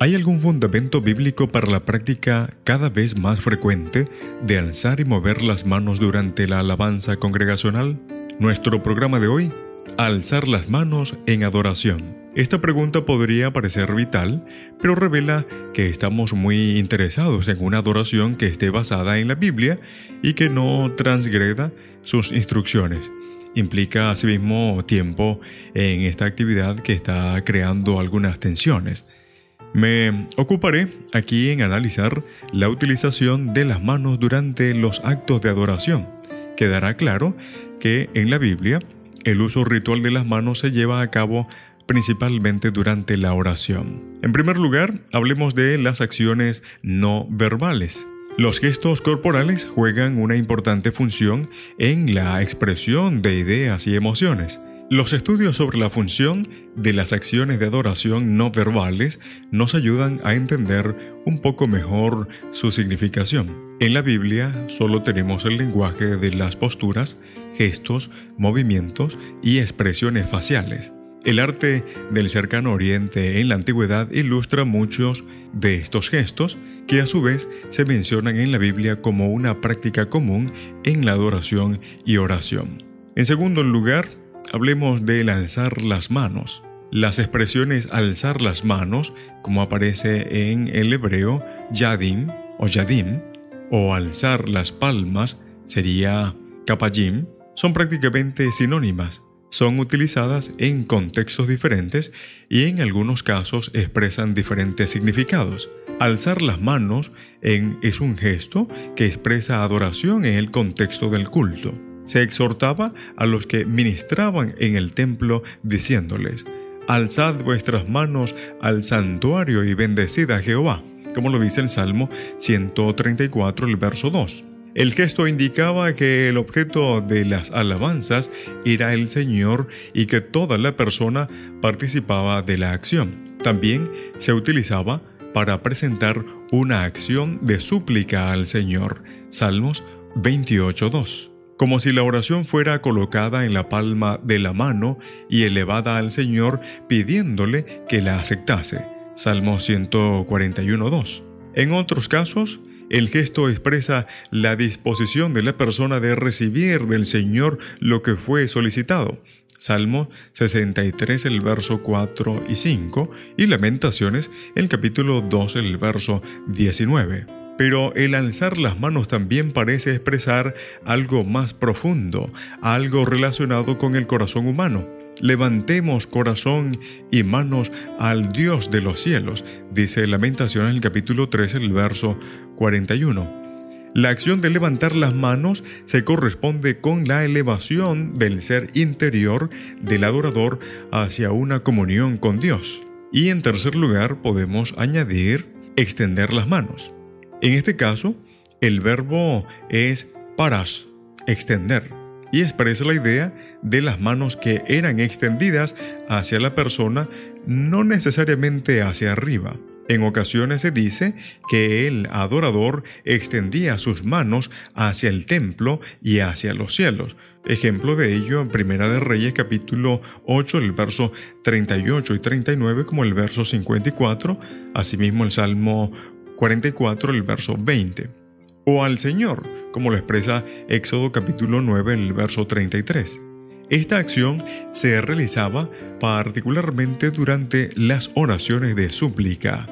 ¿Hay algún fundamento bíblico para la práctica cada vez más frecuente de alzar y mover las manos durante la alabanza congregacional? Nuestro programa de hoy, alzar las manos en adoración. Esta pregunta podría parecer vital, pero revela que estamos muy interesados en una adoración que esté basada en la Biblia y que no transgreda sus instrucciones. Implica asimismo tiempo en esta actividad que está creando algunas tensiones. Me ocuparé aquí en analizar la utilización de las manos durante los actos de adoración. Quedará claro que en la Biblia el uso ritual de las manos se lleva a cabo principalmente durante la oración. En primer lugar, hablemos de las acciones no verbales. Los gestos corporales juegan una importante función en la expresión de ideas y emociones. Los estudios sobre la función de las acciones de adoración no verbales nos ayudan a entender un poco mejor su significación. En la Biblia solo tenemos el lenguaje de las posturas, gestos, movimientos y expresiones faciales. El arte del cercano oriente en la antigüedad ilustra muchos de estos gestos que a su vez se mencionan en la Biblia como una práctica común en la adoración y oración. En segundo lugar, hablemos del alzar las manos. Las expresiones alzar las manos, como aparece en el hebreo yadim o yadim, o alzar las palmas sería kapayim, son prácticamente sinónimas. Son utilizadas en contextos diferentes y en algunos casos expresan diferentes significados. Alzar las manos en, es un gesto que expresa adoración en el contexto del culto se exhortaba a los que ministraban en el templo diciéndoles, Alzad vuestras manos al santuario y bendecid a Jehová, como lo dice el Salmo 134, el verso 2. El gesto indicaba que el objeto de las alabanzas era el Señor y que toda la persona participaba de la acción. También se utilizaba para presentar una acción de súplica al Señor. Salmos 28.2 como si la oración fuera colocada en la palma de la mano y elevada al Señor pidiéndole que la aceptase. Salmo 141.2. En otros casos, el gesto expresa la disposición de la persona de recibir del Señor lo que fue solicitado. Salmo 63, el verso 4 y 5, y Lamentaciones, el capítulo 2, el verso 19. Pero el alzar las manos también parece expresar algo más profundo, algo relacionado con el corazón humano. Levantemos corazón y manos al Dios de los cielos, dice Lamentación en el capítulo 3, el verso 41. La acción de levantar las manos se corresponde con la elevación del ser interior del adorador hacia una comunión con Dios. Y en tercer lugar podemos añadir extender las manos. En este caso, el verbo es paras, extender, y expresa la idea de las manos que eran extendidas hacia la persona, no necesariamente hacia arriba. En ocasiones se dice que el adorador extendía sus manos hacia el templo y hacia los cielos. Ejemplo de ello en Primera de Reyes capítulo 8, el verso 38 y 39 como el verso 54, asimismo el Salmo 44, el verso 20, o al Señor, como lo expresa Éxodo capítulo 9, el verso 33. Esta acción se realizaba particularmente durante las oraciones de súplica.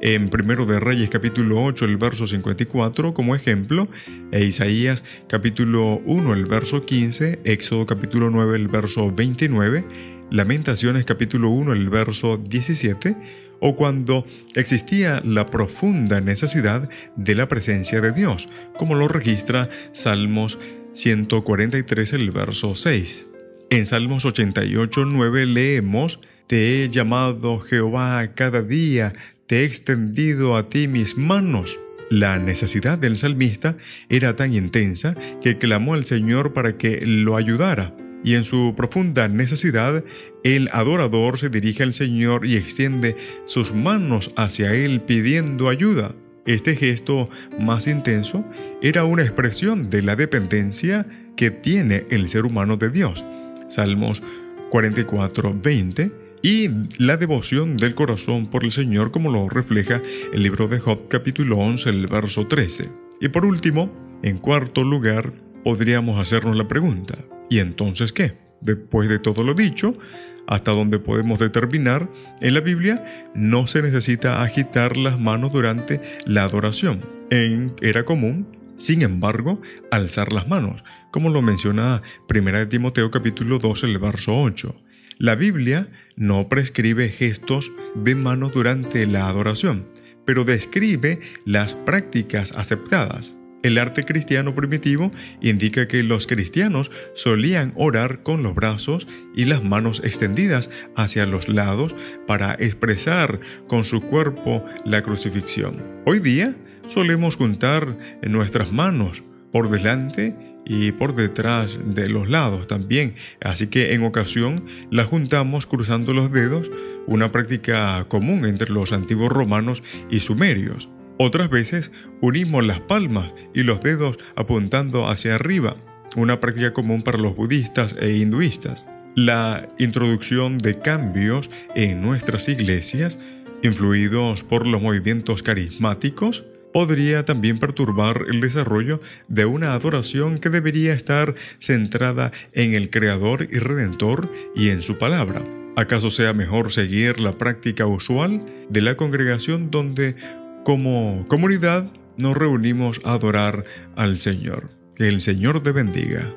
En Primero de Reyes capítulo 8, el verso 54 como ejemplo, e Isaías capítulo 1, el verso 15, Éxodo capítulo 9, el verso 29, Lamentaciones capítulo 1, el verso 17, o cuando existía la profunda necesidad de la presencia de Dios, como lo registra Salmos 143, el verso 6. En Salmos 88, 9 leemos, Te he llamado Jehová cada día, te he extendido a ti mis manos. La necesidad del salmista era tan intensa que clamó al Señor para que lo ayudara, y en su profunda necesidad, el adorador se dirige al Señor y extiende sus manos hacia Él pidiendo ayuda. Este gesto más intenso era una expresión de la dependencia que tiene el ser humano de Dios. Salmos 44, 20 y la devoción del corazón por el Señor como lo refleja el libro de Job capítulo 11, el verso 13. Y por último, en cuarto lugar, podríamos hacernos la pregunta, ¿y entonces qué? Después de todo lo dicho, hasta donde podemos determinar, en la Biblia no se necesita agitar las manos durante la adoración. En era común, sin embargo, alzar las manos, como lo menciona 1 Timoteo capítulo 2, el verso 8. La Biblia no prescribe gestos de manos durante la adoración, pero describe las prácticas aceptadas. El arte cristiano primitivo indica que los cristianos solían orar con los brazos y las manos extendidas hacia los lados para expresar con su cuerpo la crucifixión. Hoy día solemos juntar nuestras manos por delante y por detrás de los lados también. Así que en ocasión la juntamos cruzando los dedos, una práctica común entre los antiguos romanos y sumerios. Otras veces unimos las palmas y los dedos apuntando hacia arriba, una práctica común para los budistas e hinduistas. La introducción de cambios en nuestras iglesias, influidos por los movimientos carismáticos, podría también perturbar el desarrollo de una adoración que debería estar centrada en el Creador y Redentor y en su palabra. ¿Acaso sea mejor seguir la práctica usual de la congregación donde como comunidad nos reunimos a adorar al Señor? Que el Señor te bendiga.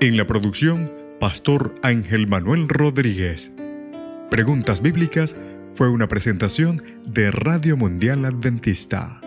En la producción, Pastor Ángel Manuel Rodríguez. Preguntas Bíblicas fue una presentación de Radio Mundial Adventista